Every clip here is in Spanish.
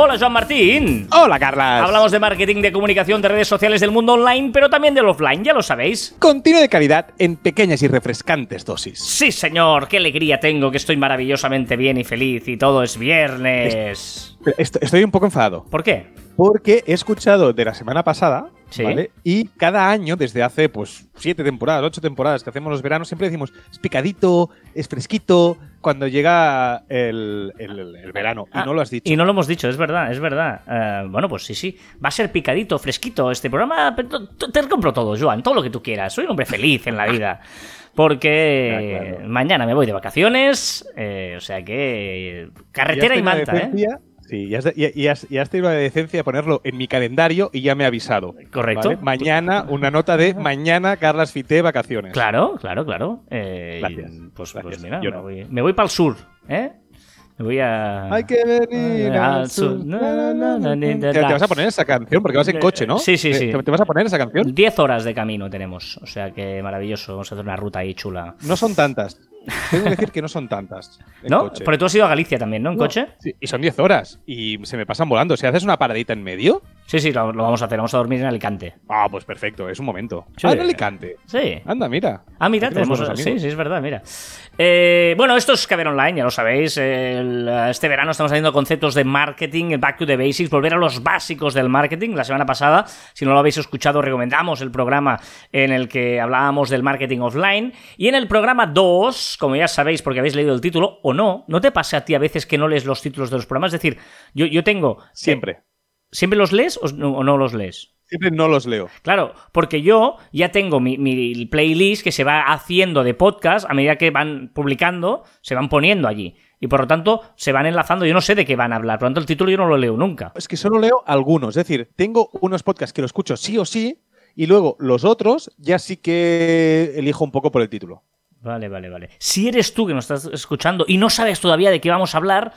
Hola, Joan Martín. Hola, Carlas. Hablamos de marketing, de comunicación, de redes sociales del mundo online, pero también del offline, ya lo sabéis. Contenido de calidad en pequeñas y refrescantes dosis. Sí, señor, qué alegría tengo, que estoy maravillosamente bien y feliz y todo es viernes. Est- Estoy un poco enfadado. ¿Por qué? Porque he escuchado de la semana pasada, Sí. ¿vale? Y cada año, desde hace pues siete temporadas, ocho temporadas que hacemos los veranos, siempre decimos es picadito, es fresquito, cuando llega el, el- el verano. Ah, y no lo has dicho. Y no lo hemos dicho, es verdad, es verdad. Eh, bueno, pues sí, sí. Va a ser picadito, fresquito este programa. Te compro todo, Joan, todo lo que tú quieras. Soy un hombre feliz en la vida. Porque claro. mañana me voy de vacaciones, eh, o sea que carretera y, la manta, ¿eh? Sí, y has, y- y has- tenido la decencia de ponerlo en mi calendario y ya me ha avisado. Correcto. ¿vale? Mañana, una nota de mañana, Carlas Fité, vacaciones. Claro, claro, claro. Eh, Gracias, Pues, gracias. pues mira, Yo me, no. voy, me voy para el sur, ¿eh? Me voy a... Hay que venir Ah, al sur. Te, vas a poner esa canción porque vas en coche, ¿no? Sí, sí, ¿Te- sí. ¿Te, te vas a poner esa canción? 10 horas de camino tenemos, o sea que maravilloso. Vamos a hacer una ruta ahí chula. No son tantas. Tengo que decir que no son tantas. en ¿No? coche. Porque tú has ido a Galicia también, ¿no? ¿En No, coche? sí, y son 10 horas. Y se me pasan volando. Si haces una paradita en medio. Sí, sí, lo, lo vamos a hacer. Vamos a dormir en Alicante. Ah, pues perfecto, es un momento. Sí. Ah, en Alicante. Sí. Anda, mira. Ah, mira, tenemos. buenos Sí, sí, es verdad, mira. Eh, bueno, esto es Caber Online, ya lo sabéis. El- este verano estamos haciendo conceptos de marketing, el back to the basics, volver a los básicos del marketing. La semana pasada, si no lo habéis escuchado, recomendamos el programa en el que hablábamos del marketing offline. Y en el programa 2, como ya sabéis porque habéis leído el título, o no, ¿no te pasa a ti a veces que no lees los títulos de los programas? Es decir, yo, yo tengo. Siempre. ¿Siempre los lees o no- o no los lees? Siempre no los leo. Claro, porque yo ya tengo mi, mi playlist que se va haciendo de podcast a medida que van publicando, se van poniendo allí. Y por lo tanto, se van enlazando. Yo no sé de qué van a hablar. Por lo tanto, el título yo no lo leo nunca. Es que solo leo algunos. Es decir, tengo unos podcasts que lo escucho sí o sí. Y luego los otros ya sí que elijo un poco por el título. Vale, vale, vale. Si eres tú que nos estás escuchando y no sabes todavía de qué vamos a hablar.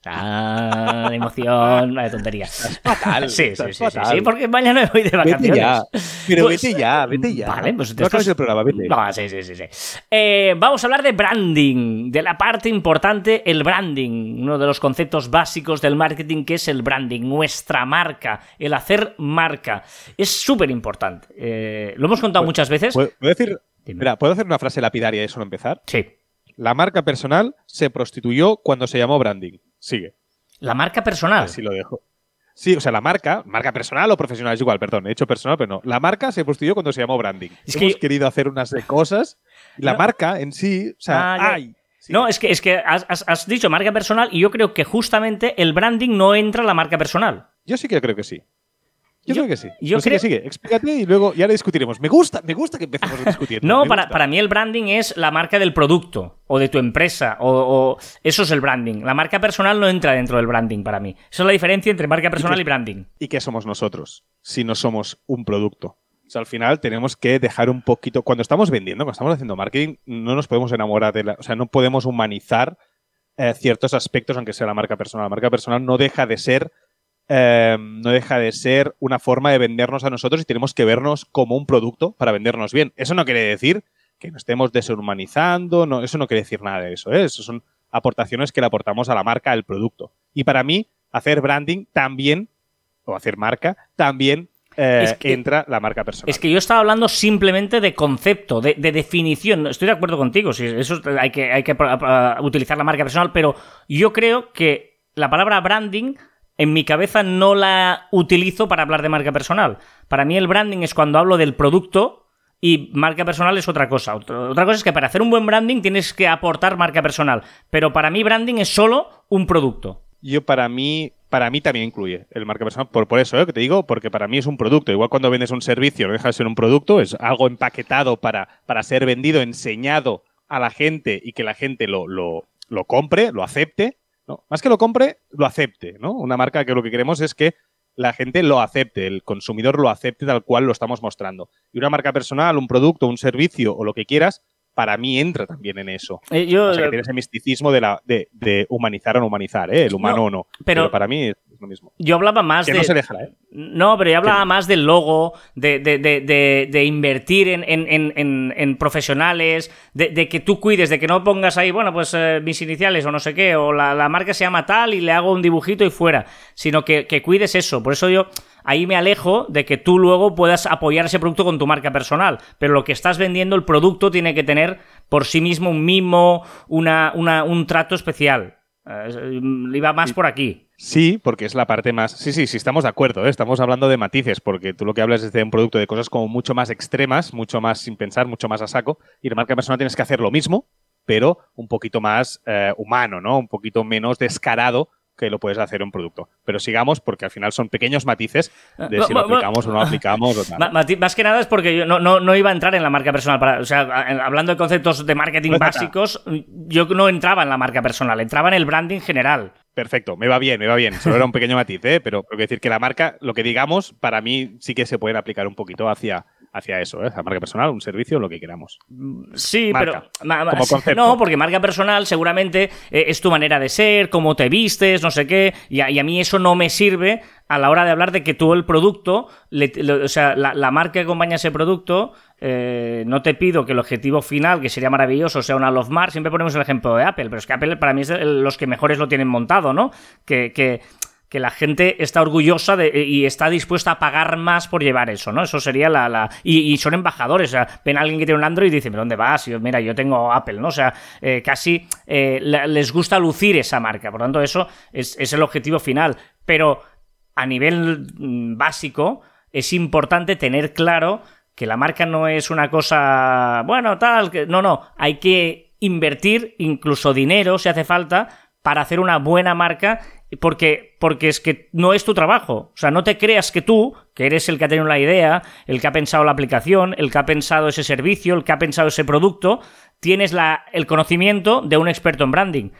Tan, emoción, vaya tontería. Fatal. Sí, sí, sí, sí, fatal. sí, porque mañana me voy de Vete vacaciones. ya. Pero Pues- vete ya, vete ya. Vale, pues no acabes el programa, vete. No, sí, sí, sí. sí. Eh, vamos a hablar de branding, de la parte importante, el branding, uno de los conceptos básicos del marketing que es el branding, nuestra marca, el hacer marca. Es súper importante. Eh, lo hemos contado muchas veces. ¿Puedo, puedo decir, mira, ¿puedo hacer una frase lapidaria de solo empezar? Sí. La marca personal se prostituyó cuando se llamó branding. Sigue. La marca personal. Así lo dejo. Sí, o sea, la marca, marca personal o profesional, es igual, perdón, he hecho personal, pero no. La marca se prostituyó cuando se llamó branding. Es que Hemos querido hacer unas de cosas. y La No. marca en sí, o sea, Ah, ya. ay. sí. No, es que, es que has, has- has dicho marca personal y yo creo que justamente el branding no entra en la marca personal. Yo sí que creo que sí. Yo, Yo- creo que sí. yo Pues creo- sigue, explícate y luego ya le discutiremos. Me gusta, me gusta que empecemos a discutir. No, para, mí el branding es la marca del producto o de tu empresa. O, o- eso es el branding. La marca personal no entra dentro del branding para mí. Esa es la diferencia entre marca personal y, qué- branding. ¿Y qué somos nosotros si no somos un producto? O sea, al final tenemos que dejar un poquito. Cuando estamos vendiendo, cuando estamos haciendo marketing, no nos podemos enamorar de la. O sea, no podemos humanizar eh, ciertos aspectos, aunque sea la marca personal. La marca personal no deja de ser. Eh, no deja de ser una forma de vendernos a nosotros y tenemos que vernos como un producto para vendernos bien. Eso no quiere decir que nos estemos deshumanizando, no, eso no quiere decir nada de eso. ¿eh? Eso son aportaciones que le aportamos a la marca, al producto. Y para mí, hacer branding también, o hacer marca, también eh, Es que- entra la marca personal. Es que yo estaba hablando simplemente de concepto, de, de definición. Estoy de acuerdo contigo, sí, eso hay que, hay que utilizar la marca personal, pero yo creo que la palabra branding en mi cabeza no la utilizo para hablar de marca personal. Para mí el branding es cuando hablo del producto y marca personal es otra cosa. Otra cosa es que para hacer un buen branding tienes que aportar marca personal, pero para mí branding es solo un producto. Yo para mí, para mí también incluye el marca personal, por, por eso, ¿eh? que te digo, porque para mí es un producto. Igual cuando vendes un servicio no deja de ser un producto, es algo empaquetado para, para ser vendido, enseñado a la gente y que la gente lo, lo, lo compre, lo acepte. ¿No? Más que lo compre, lo acepte. ¿no? Una marca que lo que queremos es que la gente lo acepte, el consumidor lo acepte tal cual lo estamos mostrando. Y una marca personal, un producto, un servicio o lo que quieras, para mí entra también en eso. Eh, yo, o sea, que tiene ese misticismo de, la, de, de humanizar o no humanizar, ¿eh? el humano No, o no. pero- Pero, para mí lo mismo. yo hablaba más Que de... no se deja, ¿eh? No, pero yo hablaba más del logo, de, de- de- de- de invertir en, en- en- profesionales, de, de que tú cuides, de que no pongas ahí, bueno, pues eh, mis iniciales o no sé qué, o la, la marca se llama tal y le hago un dibujito y fuera, sino que, que cuides eso. Por eso yo ahí me alejo de que tú luego puedas apoyar ese producto con tu marca personal, pero lo que estás vendiendo, el producto tiene que tener por sí mismo un mimo, una, una- un trato especial. Eh, iba más por aquí. Sí, porque es la parte más. Sí, sí, sí, estamos de acuerdo, ¿eh? estamos hablando de matices, porque tú lo que hablas es de un producto de cosas como mucho más extremas, mucho más sin pensar, mucho más a saco, y la marca personal tienes que hacer lo mismo, pero un poquito más eh, humano, ¿no? Un poquito menos descarado que lo puedes hacer en un producto. Pero sigamos, porque al final son pequeños matices de si lo aplicamos o no aplicamos. o tal. Más que nada es porque yo no, no, no iba a entrar en la marca personal. Para, o sea, hablando de conceptos de marketing básicos, yo no entraba en la marca personal, entraba en el branding general. Perfecto, me va bien, me va bien. Solo era un pequeño matiz, ¿eh? pero quiero decir que la marca, lo que digamos, para mí sí que se pueden aplicar un poquito hacia, hacia eso, ¿eh? la marca personal, un servicio, lo que queramos. Sí, Marca, pero. ma- ma- como sí, concepto. No, porque marca personal seguramente eh, es tu manera de ser, cómo te vistes, no sé qué. Y a, y a mí eso no me sirve a la hora de hablar de que tú el producto, o sea, la, marca que acompaña ese producto, eh, no te pido que el objetivo final, que sería maravilloso, sea una Love Mar. Siempre ponemos el ejemplo de Apple, pero es que Apple para mí es los que mejores lo tienen montado, ¿no? Que. que la gente está orgullosa de, y está dispuesta a pagar más por llevar eso, ¿no? Eso sería la... y, son embajadores, o sea, ven a alguien que tiene un Android y dicen, ¿pero dónde vas? Y yo, mira, yo tengo Apple, ¿no? O sea, eh, casi eh, les gusta lucir esa marca, por lo tanto eso es, es el objetivo final, pero a nivel mm, básico es importante tener claro que la marca no es una cosa, bueno, tal, que no, no, hay que invertir incluso dinero si hace falta para hacer una buena marca porque, porque es que no es tu trabajo. O sea, no te creas que tú, que eres el que ha tenido la idea, el que ha pensado la aplicación, el que ha pensado ese servicio, el que ha pensado ese producto, tienes la, el conocimiento de un experto en branding.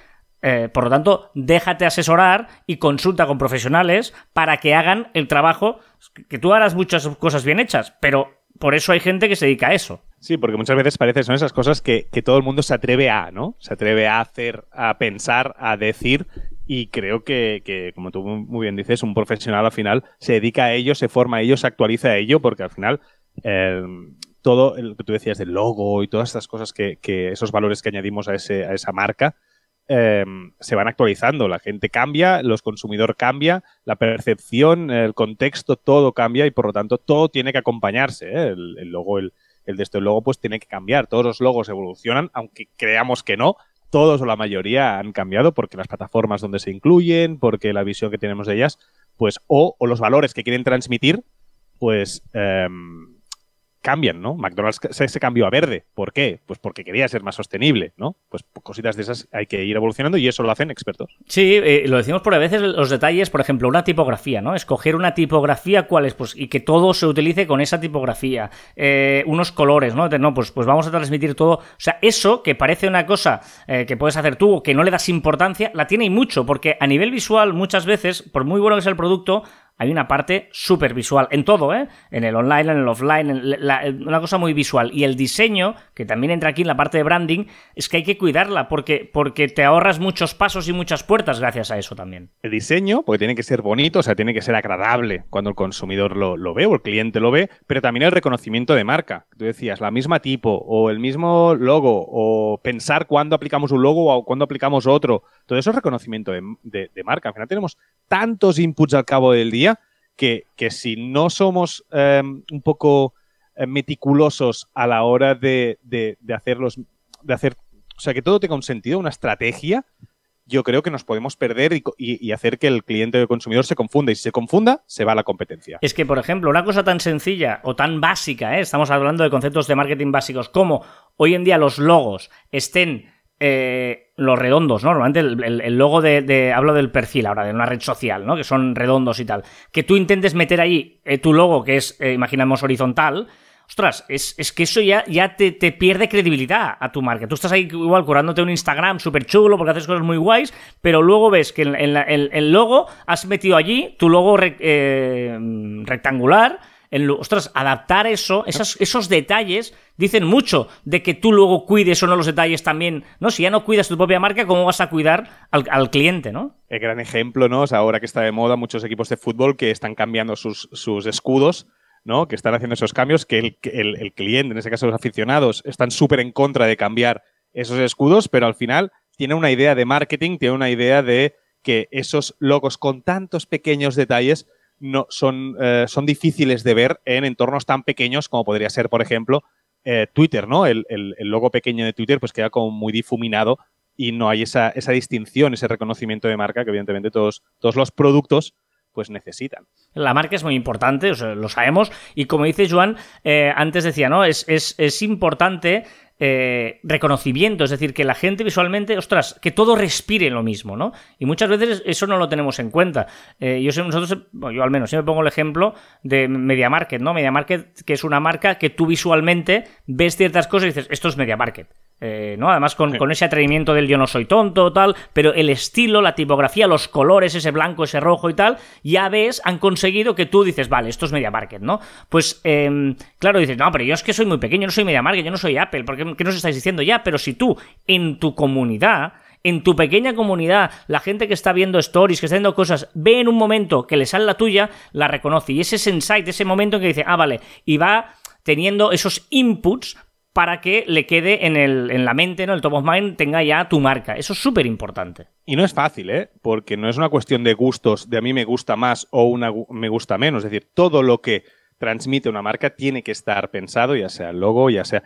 Eh, por lo tanto, déjate asesorar y consulta con profesionales para que hagan el trabajo, que tú harás muchas cosas bien hechas, pero por eso hay gente que se dedica a eso. Sí, porque muchas veces parece son esas cosas que, que todo el mundo se atreve a, ¿no? Se atreve a hacer, a pensar, a decir. Y creo que, que, como tú muy bien dices, un profesional al final se dedica a ello, se forma a ello, se actualiza a ello, porque al final eh, todo lo que tú decías del logo y todas estas cosas que, que esos valores que añadimos a, ese, a esa marca eh, se van actualizando. La gente cambia, los consumidores cambia, la percepción, el contexto, todo cambia y por lo tanto todo tiene que acompañarse. ¿eh? El, el logo, el, el de este logo, pues tiene que cambiar. Todos los logos evolucionan, aunque creamos que no. Todos o la mayoría han cambiado porque las plataformas donde se incluyen, porque la visión que tenemos de ellas, pues, o, o los valores que quieren transmitir, pues em, cambian, ¿no? McDonald's se, cambió a verde. ¿Por qué? Pues porque quería ser más sostenible, ¿no? Pues cositas de esas hay que ir evolucionando y eso lo hacen expertos. Sí, eh, lo decimos por a veces los detalles, por ejemplo, una tipografía, ¿no? Escoger una tipografía, ¿cuál es? Pues, y que todo se utilice con esa tipografía. Eh, unos colores, ¿no? No, pues, pues vamos a transmitir todo. O sea, eso que parece una cosa eh, que puedes hacer tú o que no le das importancia, la tiene y mucho, porque a nivel visual, muchas veces, por muy bueno que sea el producto, hay una parte súper visual en todo, ¿eh? En el online, en el offline, en la- una cosa muy visual. Y el diseño, que también entra aquí en la parte de branding, es que hay que cuidarla porque, porque te ahorras muchos pasos y muchas puertas gracias a eso también. El diseño, porque tiene que ser bonito, o sea, tiene que ser agradable cuando el consumidor lo, lo ve o el cliente lo ve, pero también el reconocimiento de marca. Tú decías, la misma tipo o el mismo logo o pensar cuándo aplicamos un logo o cuándo aplicamos otro. Todo eso es reconocimiento de, de- de marca. Al final tenemos tantos inputs al cabo del día que, que si no somos eh, un poco eh, meticulosos a la hora de, de, hacerlos, de hacer, o sea, que todo tenga un sentido, una estrategia, yo creo que nos podemos perder y- y hacer que el cliente o el consumidor se confunda. Y si se confunda, se va a la competencia. Es que, por ejemplo, una cosa tan sencilla o tan básica, ¿eh? estamos hablando de conceptos de marketing básicos, como hoy en día los logos estén eh, los redondos, ¿no? Normalmente el, logo de, de- Hablo del perfil ahora, de una red social, ¿no? Que son redondos y tal. Que tú intentes meter ahí eh, tu logo, que es, eh, imaginamos, horizontal. Ostras, es, es que eso ya, ya te, pierde credibilidad a tu marca. Tú estás ahí igual curándote un Instagram súper chulo porque haces cosas muy guays, pero luego ves que en, el, el logo has metido allí tu logo eh, rectangular En, ostras, adaptar eso, esos detalles, dicen mucho de que tú luego cuides o no los detalles también, ¿no? Si ya no cuidas tu propia marca, ¿cómo vas a cuidar al, cliente, ¿no? El gran ejemplo, ¿no? ahora que está de moda muchos equipos de fútbol que están cambiando sus, sus escudos ¿no? Que están haciendo esos cambios, que el, el, cliente, en ese caso los aficionados, están súper en contra de cambiar esos escudos, pero al final tiene una idea de marketing, tiene una idea de que esos logos con tantos pequeños detalles no, son, eh, son difíciles de ver en entornos tan pequeños como podría ser, por ejemplo, eh, Twitter, ¿no? El, el, logo pequeño de Twitter pues queda como muy difuminado y no hay esa, esa distinción, ese reconocimiento de marca que evidentemente todos, todos los productos pues necesitan. La marca es muy importante, lo sabemos, y como dice Joan, eh, antes decía, ¿no? Es, es, importante eh, reconocimiento, es decir, que la gente visualmente, ostras, que todo respire lo mismo, ¿no? Y muchas veces eso no lo tenemos en cuenta. Eh, yo sé, nosotros, yo al menos, siempre pongo el ejemplo de Media Market, ¿no? Media Market, que es una marca que tú visualmente ves ciertas cosas y dices, esto es Media Market. Eh, ¿no? Además, con, ese atrevimiento del yo no soy tonto, tal, pero el estilo, la tipografía, los colores, ese blanco, ese rojo y tal, ya ves, han conseguido que tú dices, vale, esto es Media Market, ¿no? Pues, em, claro, dices, no, pero yo es que soy muy pequeño, no soy Media Market, yo no soy Apple, ¿por qué, nos estáis diciendo ya? Pero si tú, en tu comunidad, en tu pequeña comunidad, la gente que está viendo stories, que está viendo cosas, ve en un momento que le sale la tuya, la reconoce. Y ese es insight, ese momento que dice, ah, vale, y va teniendo esos inputs para que le quede en, el, en la mente, ¿no? El top of mind tenga ya tu marca. Eso es súper importante. Y no es fácil, ¿eh? Porque no es una cuestión de gustos, de a mí me gusta más o una me gusta menos. Es decir, todo lo que transmite una marca tiene que estar pensado, ya sea el logo, ya sea...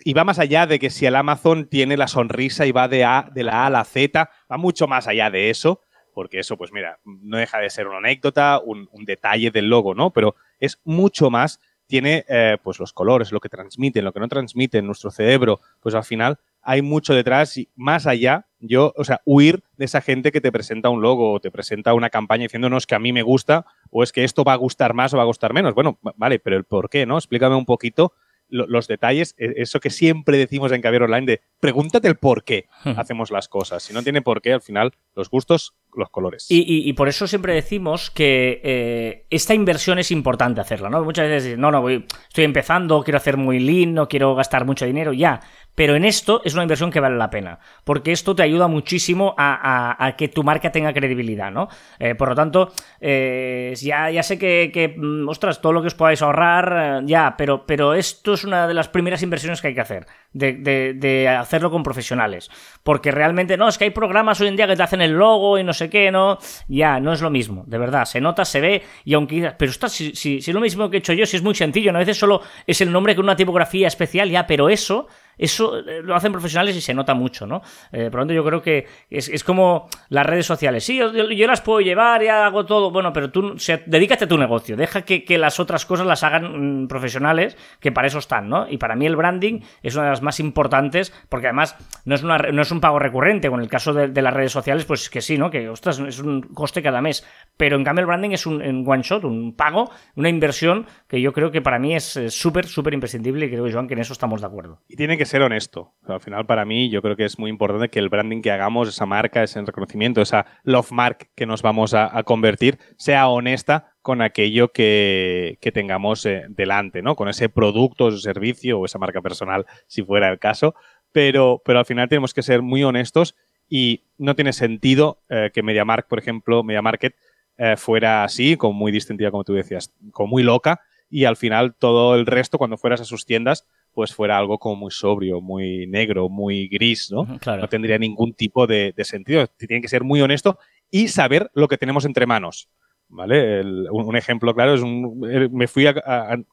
Y va más allá de que si el Amazon tiene la sonrisa y va de, a, de la A a la Z, va mucho más allá de eso, porque eso, pues mira, no deja de ser una anécdota, un, un detalle del logo, ¿no? Pero es mucho más tiene eh, pues los colores, lo que transmiten, lo que no transmite en nuestro cerebro, pues al final hay mucho detrás y más allá, yo, o sea, huir de esa gente que te presenta un logo o te presenta una campaña diciéndonos que a mí me gusta o es que esto va a gustar más o va a gustar menos. Bueno, vale, pero el por qué, ¿no? Explícame un poquito los detalles, e, eso que siempre decimos en Caviar Online de pregúntate el por qué hacemos las cosas. Si no tiene por qué, al final los gustos los colores. Y, por eso siempre decimos que eh, esta inversión es importante hacerla, ¿no? Muchas veces, no, no, voy, estoy empezando, quiero hacer muy lean, no quiero gastar mucho dinero, ya. Pero en esto es una inversión que vale la pena, porque esto te ayuda muchísimo a, que tu marca tenga credibilidad, ¿no? Eh, por lo tanto, eh, ya, ya sé que, mm, ostras, todo lo que os podáis ahorrar, ya, pero, pero esto es una de las primeras inversiones que hay que hacer, de, de hacerlo con profesionales. Porque realmente, no, es que hay programas hoy en día que te hacen el logo y no sé qué, ¿no? Ya, no es lo mismo, de verdad. Se nota, se ve, y aunque pero está, si, si, si, es lo mismo que he hecho yo, si es muy sencillo, a veces solo es el nombre con una tipografía especial, ya, pero eso eso eh, lo hacen profesionales y se nota mucho, ¿no? Eh, por lo tanto, yo creo que es, como las redes sociales. Sí, yo, las puedo llevar, y hago todo. Bueno, pero tú dedícate a tu negocio. Deja que, las otras cosas las hagan mm, profesionales, que para eso están, ¿no? Y para mí el branding es una de las más importantes, porque además no es, una, no es un pago recurrente. Con el caso de, las redes sociales, pues que sí, ¿no? Que, ostras, es un coste cada mes. Pero en cambio el branding es un, one shot, un pago, una inversión que yo creo que para mí es súper, súper imprescindible y creo, Joan, que en eso estamos de acuerdo. Y tiene que ser honesto. al final, para mí, yo creo que es muy importante que el branding que hagamos, esa marca, ese reconocimiento, esa love mark que nos vamos a, convertir, sea honesta con aquello que, tengamos eh, delante, ¿no? Con ese producto, ese servicio o esa marca personal, si fuera el caso. Pero, pero al final tenemos que ser muy honestos y no tiene sentido eh, que MediaMark, por ejemplo, MediaMarket, eh, fuera así, como muy distintiva, como tú decías, como muy loca, y al final todo el resto, cuando fueras a sus tiendas, pues fuera algo como muy sobrio, muy negro, muy gris, ¿no? No tendría ningún tipo de, sentido. Tiene que ser muy honesto y saber lo que tenemos entre manos. ¿Vale? un, ejemplo claro es un, eh, me fui a,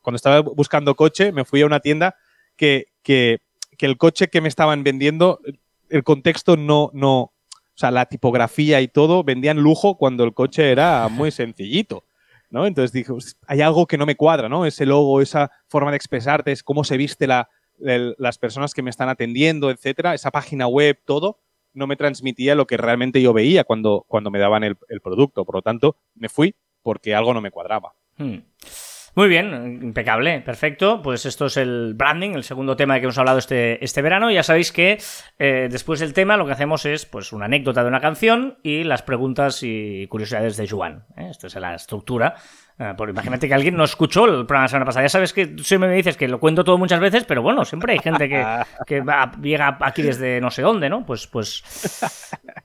cuando estaba buscando coche, me fui a una tienda que, que, que, el coche que me estaban vendiendo, el contexto no, no, o sea, la tipografía y todo vendían lujo cuando el coche era muy sencillito. ¿No? Entonces dije, hay algo que no me cuadra, ¿no? Ese logo, esa forma de expresarte, es cómo se viste la, las personas que me están atendiendo, etcétera, esa página web, todo, no me transmitía lo que realmente yo veía cuando, cuando me daban el, producto. Por lo tanto, me fui porque algo no me cuadraba. Hmm. Muy bien, impecable, perfecto. Pues esto es el branding, el segundo tema de que hemos hablado este, este verano. Ya sabéis que eh, después del tema lo que hacemos es pues una anécdota de una canción y las preguntas y curiosidades de Juan. ¿eh? Esto es la estructura Ah, pues imagínate que alguien no escuchó el programa la semana pasada. Ya sabes que siempre me dices que lo cuento todo muchas veces, pero bueno, siempre hay gente que, que va- llega aquí desde no sé dónde, ¿no? Pues, pues.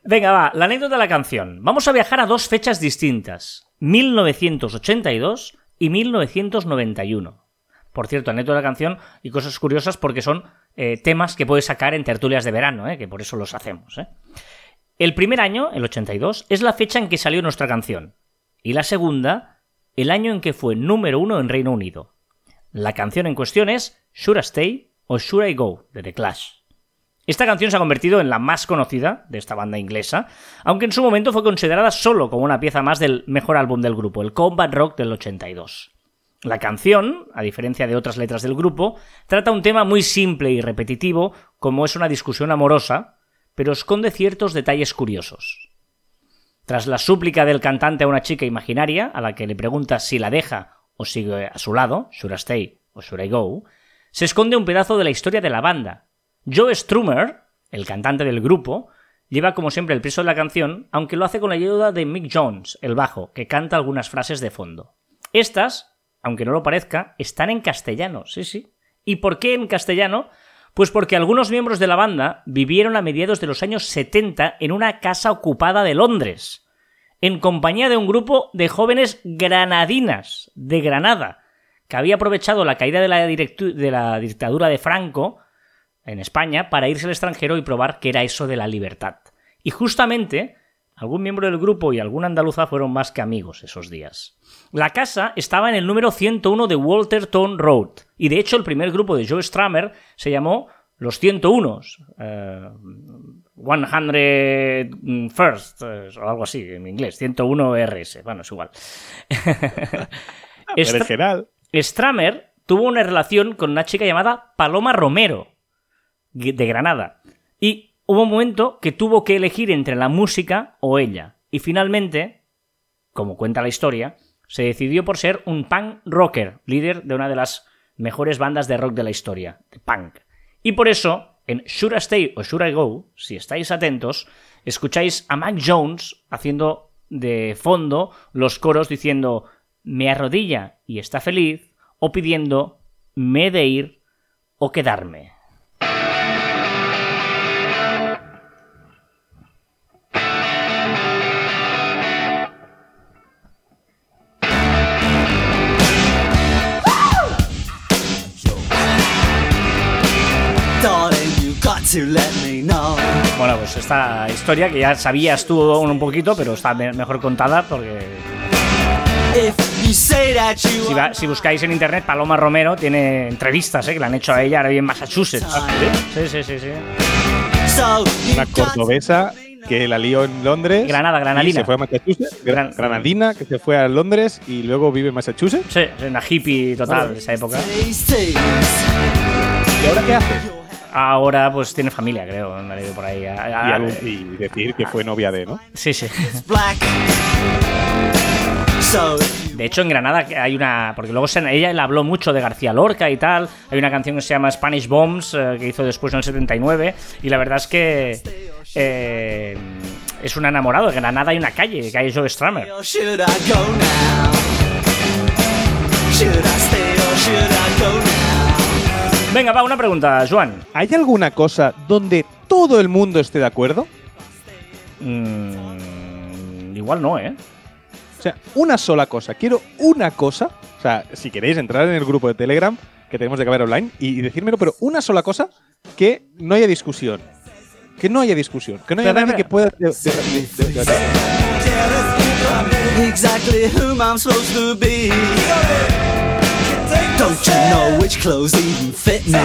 Venga, va, la anécdota de la canción. Vamos a viajar a dos fechas distintas: 1982 y 1991. Por cierto, anécdota de la canción y cosas curiosas porque son eh, temas que puedes sacar en tertulias de verano, ¿eh? que por eso los hacemos. ¿eh? El primer año, el 82, es la fecha en que salió nuestra canción. Y la segunda, el año en que fue número uno en Reino Unido. La canción en cuestión es Should I Stay o Should I Go de The Clash. Esta canción se ha convertido en la más conocida de esta banda inglesa, aunque en su momento fue considerada solo como una pieza más del mejor álbum del grupo, el Combat Rock del 82. La canción, a diferencia de otras letras del grupo, trata un tema muy simple y repetitivo, como es una discusión amorosa, pero esconde ciertos detalles curiosos. Tras la súplica del cantante a una chica imaginaria, a la que le pregunta si la deja o sigue a su lado, should I stay o should I go, se esconde un pedazo de la historia de la banda. Joe Strummer, el cantante del grupo, lleva como siempre el peso de la canción, aunque lo hace con la ayuda de Mick Jones, el bajo, que canta algunas frases de fondo. Estas, aunque no lo parezca, están en castellano, sí, sí. ¿Y por qué en castellano? Pues porque algunos miembros de la banda vivieron a mediados de los años 70 en una casa ocupada de Londres, en compañía de un grupo de jóvenes granadinas de Granada, que había aprovechado la caída de la, de la dictadura de Franco en España para irse al extranjero y probar qué era eso de la libertad. Y justamente algún miembro del grupo y algún andaluza fueron más que amigos esos días. La casa estaba en el número 101 de Walterton Road, y de hecho el primer grupo de Joe Stramer se llamó Los 101, eh, 100 First, eh, o algo así en inglés, 101 RS, bueno, es igual. Stra- Stramer tuvo una relación con una chica llamada Paloma Romero, de Granada. Y hubo un momento que tuvo que elegir entre la música o ella. Y finalmente, como cuenta la historia, se decidió por ser un punk rocker, líder de una de las mejores bandas de rock de la historia, de punk. Y por eso, en Should I Stay o Should I Go, si estáis atentos, escucháis a Mac Jones haciendo de fondo los coros diciendo me arrodilla y está feliz, o pidiendo me he de ir o quedarme. Bueno, pues esta historia que ya sabías tú un poquito, pero está me- mejor contada porque If you say that you si, va- si buscáis en internet, Paloma Romero tiene entrevistas ¿eh? que le han hecho a ella ahora vive en Massachusetts. Sí, sí, sí, sí. una cordobesa que la lió en Londres. Granada, y granadina. se fue a Massachusetts. Gra- Gran- Granadina, que se fue a Londres y luego vive en Massachusetts. Sí, es una hippie total de esa época. ¿Y ahora qué hace? Ahora pues tiene familia, creo, me ha leído por ahí. Y, Ah, algo- y decir que fue novia de, ¿no? Sí, sí. De hecho, en Granada hay una. Porque luego se- ella le habló mucho de García Lorca y tal. Hay una canción que se llama Spanish Bombs, eh, que hizo después en el 79. Y la verdad es que. eh, es un enamorado. En Granada hay una calle, calle Joe Stramer. Venga, va, una pregunta, Joan. ¿Hay alguna cosa donde todo el mundo esté de acuerdo? Mm, igual no, ¿eh? O sea, una sola cosa. Quiero una cosa. O sea, si queréis entrar en el grupo de Telegram que tenemos de caber online y, y decírmelo, pero una sola cosa que no haya discusión. Que no haya discusión. Que no haya nadie que pueda. de- de- de- Don't you know which clothes even fit me?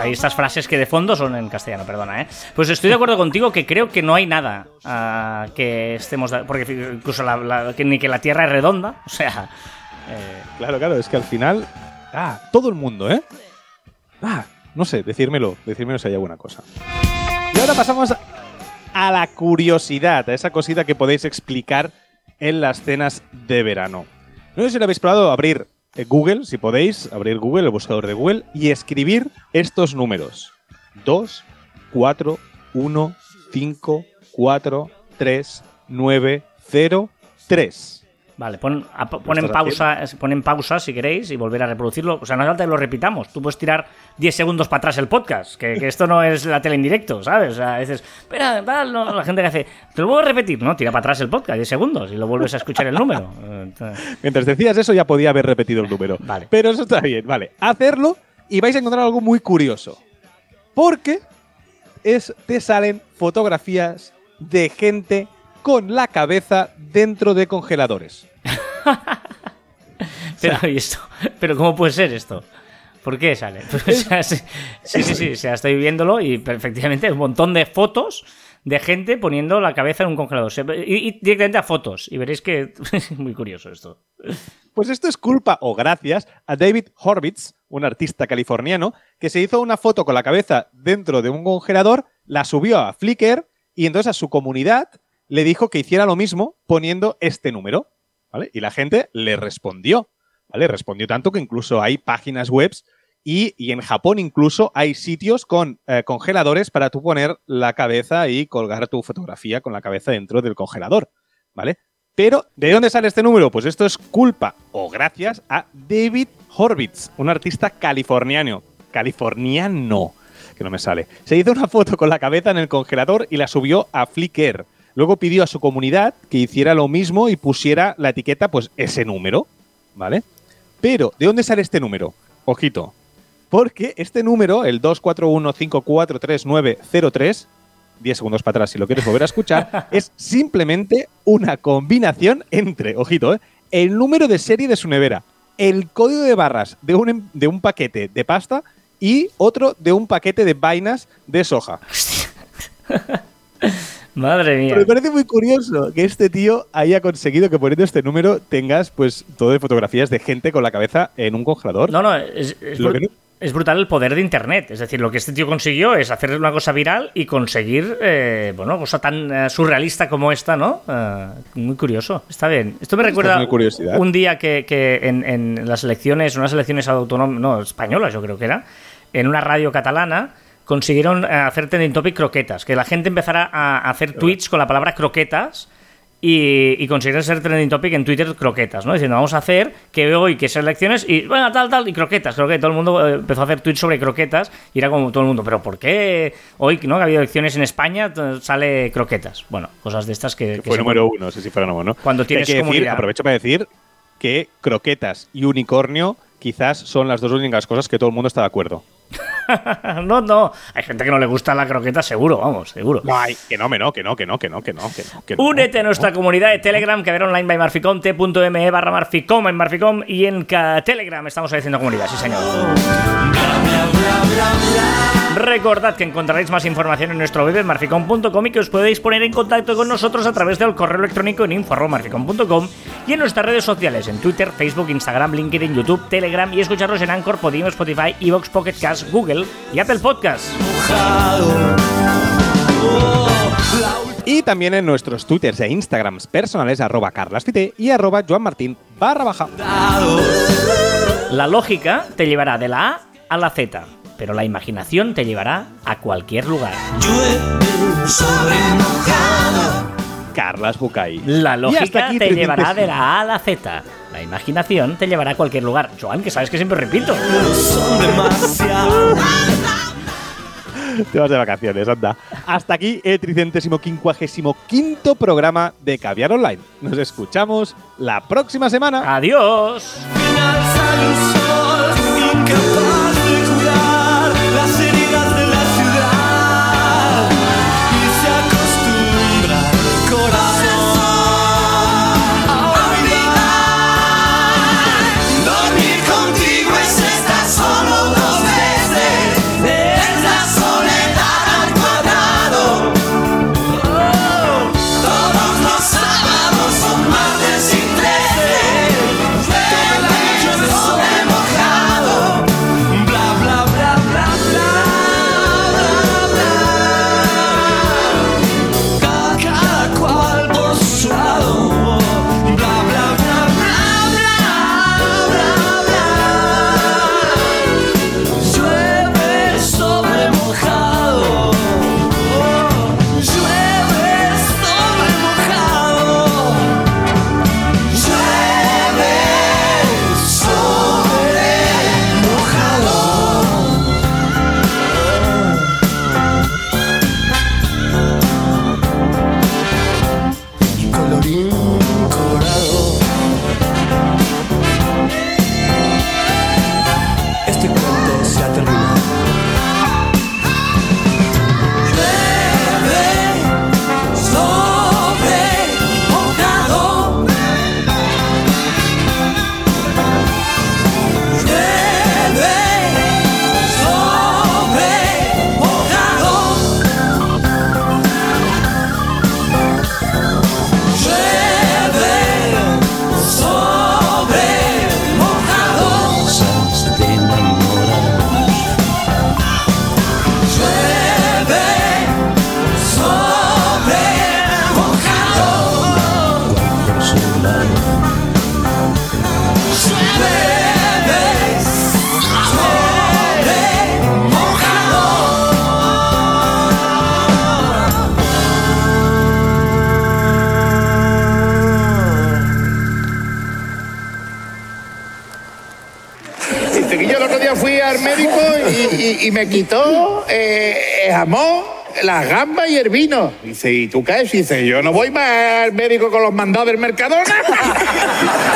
Hay estas frases que de fondo son en castellano, perdona, ¿eh? Pues estoy de acuerdo contigo que creo que no hay nada ah, que estemos. de- porque incluso la- la- que ni que la Tierra es redonda, o sea. eh, Claro, claro, es que al final. Ah, todo el mundo, ¿eh? Ah, no sé, decírmelo, decírmelo si hay alguna cosa. Y ahora pasamos a la curiosidad, a esa cosita que podéis explicar en las cenas de verano. No sé si lo habéis probado abrir eh, Google, si podéis, abrir Google, el buscador de Google, y escribir estos números. 2, 4, 1, 5, 4, 3, 9, 0, 3. Vale, pon, a- pon en pausa, pon en pausa si queréis y volver a reproducirlo. O sea, no hace falta que lo repitamos. Tú puedes tirar 10 segundos para atrás el podcast, que, que esto no es la tele en directo, ¿sabes? O sea, dices, espera, tal, no, la gente que hace, te lo vuelvo a repetir, no, tira para atrás el podcast, 10 segundos y lo vuelves a escuchar el número. Mientras decías eso ya podía haber repetido el número. Vale. Pero eso está bien, vale. Hacerlo y vais a encontrar algo muy curioso. Porque es, te salen fotografías de gente con la cabeza dentro de congeladores. Pero, ¿y esto? ¿Pero cómo puede ser esto? ¿Por qué sale? O sea, sí, sí, sí, sí, o sea, estoy viéndolo y efectivamente un montón de fotos de gente poniendo la cabeza en un congelador. Y, y directamente a fotos. Y veréis que es muy curioso esto. Pues esto es culpa o gracias a David Horvitz, un artista californiano, que se hizo una foto con la cabeza dentro de un congelador, la subió a Flickr y entonces a su comunidad le dijo que hiciera lo mismo poniendo este número. ¿vale? Y la gente le respondió. ¿vale? Respondió tanto que incluso hay páginas web y, en Japón incluso hay sitios con eh, congeladores para tú poner la cabeza y colgar tu fotografía con la cabeza dentro del congelador. ¿Vale? Pero, ¿de dónde sale este número? Pues esto es culpa o gracias a David Horvitz, un artista californiano. Californiano, que no me sale. Se hizo una foto con la cabeza en el congelador y la subió a Flickr. Luego pidió a su comunidad que hiciera lo mismo y pusiera la etiqueta, pues ese número, ¿vale? Pero, ¿de dónde sale este número? Ojito. Porque este número, el 241543903, 10 segundos para atrás si lo quieres volver a escuchar, es simplemente una combinación entre, ojito, ¿eh? el número de serie de su nevera, el código de barras de un, em- de un paquete de pasta y otro de un paquete de vainas de soja. Madre mía. Pero me parece muy curioso que este tío haya conseguido que poniendo este número tengas pues todo de fotografías de gente con la cabeza en un congelador. No, no, es, no- brutal el poder de Internet. Es decir, lo que este tío consiguió es hacer una cosa viral y conseguir, eh, bueno, cosa tan eh, surrealista como esta, ¿no? Eh, muy curioso. Está bien. Esto me recuerda es un día que, que en, en las elecciones, unas elecciones autonómicas, no, españolas yo creo que era, en una radio catalana consiguieron eh, hacer trending topic croquetas, que la gente empezara a hacer tweets con la palabra croquetas y, y consiguieron ser trending topic en Twitter croquetas, ¿no? Diciendo, vamos a hacer que hoy que es elecciones y, bueno, tal, tal, y croquetas, croquetas. Todo el mundo eh, empezó a hacer tweets sobre croquetas y era como todo el mundo, pero ¿por qué hoy, ¿no? Que ha habido elecciones en España, sale croquetas? Bueno, cosas de estas que... que Fue número uno, si fuera número uno. Cuando tienes que decir, aprovecho para decir que croquetas y unicornio quizás son las dos únicas cosas que todo el mundo está de acuerdo. no, no, hay gente que no le gusta la croqueta, seguro, vamos, seguro. Hay, que no, que no, que no, que no, que no, que no. Únete a nuestra no. comunidad de Telegram, que ver online by Marficom, t.me barra Marficom en Marficom y en Telegram estamos haciendo comunidad, sí señor. Recordad que encontraréis más información en nuestro web marficom.com y que os podéis poner en contacto con nosotros a través del correo electrónico en info.marficom.com y en nuestras redes sociales en Twitter, Facebook, Instagram, LinkedIn, YouTube, Telegram y escucharnos en Anchor, Podimo, Spotify, Evox, Pocket Cast, Google y Apple Podcasts. Y también en nuestros twitters e instagrams personales arroba carlasfite y arroba joanmartin barra baja. La lógica te llevará de la A a la Z, pero la imaginación te llevará a cualquier lugar. Llueve sobre mojado. Carlas Bucay. La lógica aquí te 300. llevará de la A a la Z. La imaginación te llevará a cualquier lugar. Joan, que sabes que siempre repito. Son demasiado. Te vas de vacaciones, anda. Hasta aquí el tricentésimo quincuagésimo quinto programa de Caviar Online. Nos escuchamos la próxima semana. Adiós. Me quitó eh, el las gambas y el vino. Dice, ¿y tú qué? Dice, yo no voy más al médico con los mandados del Mercadona.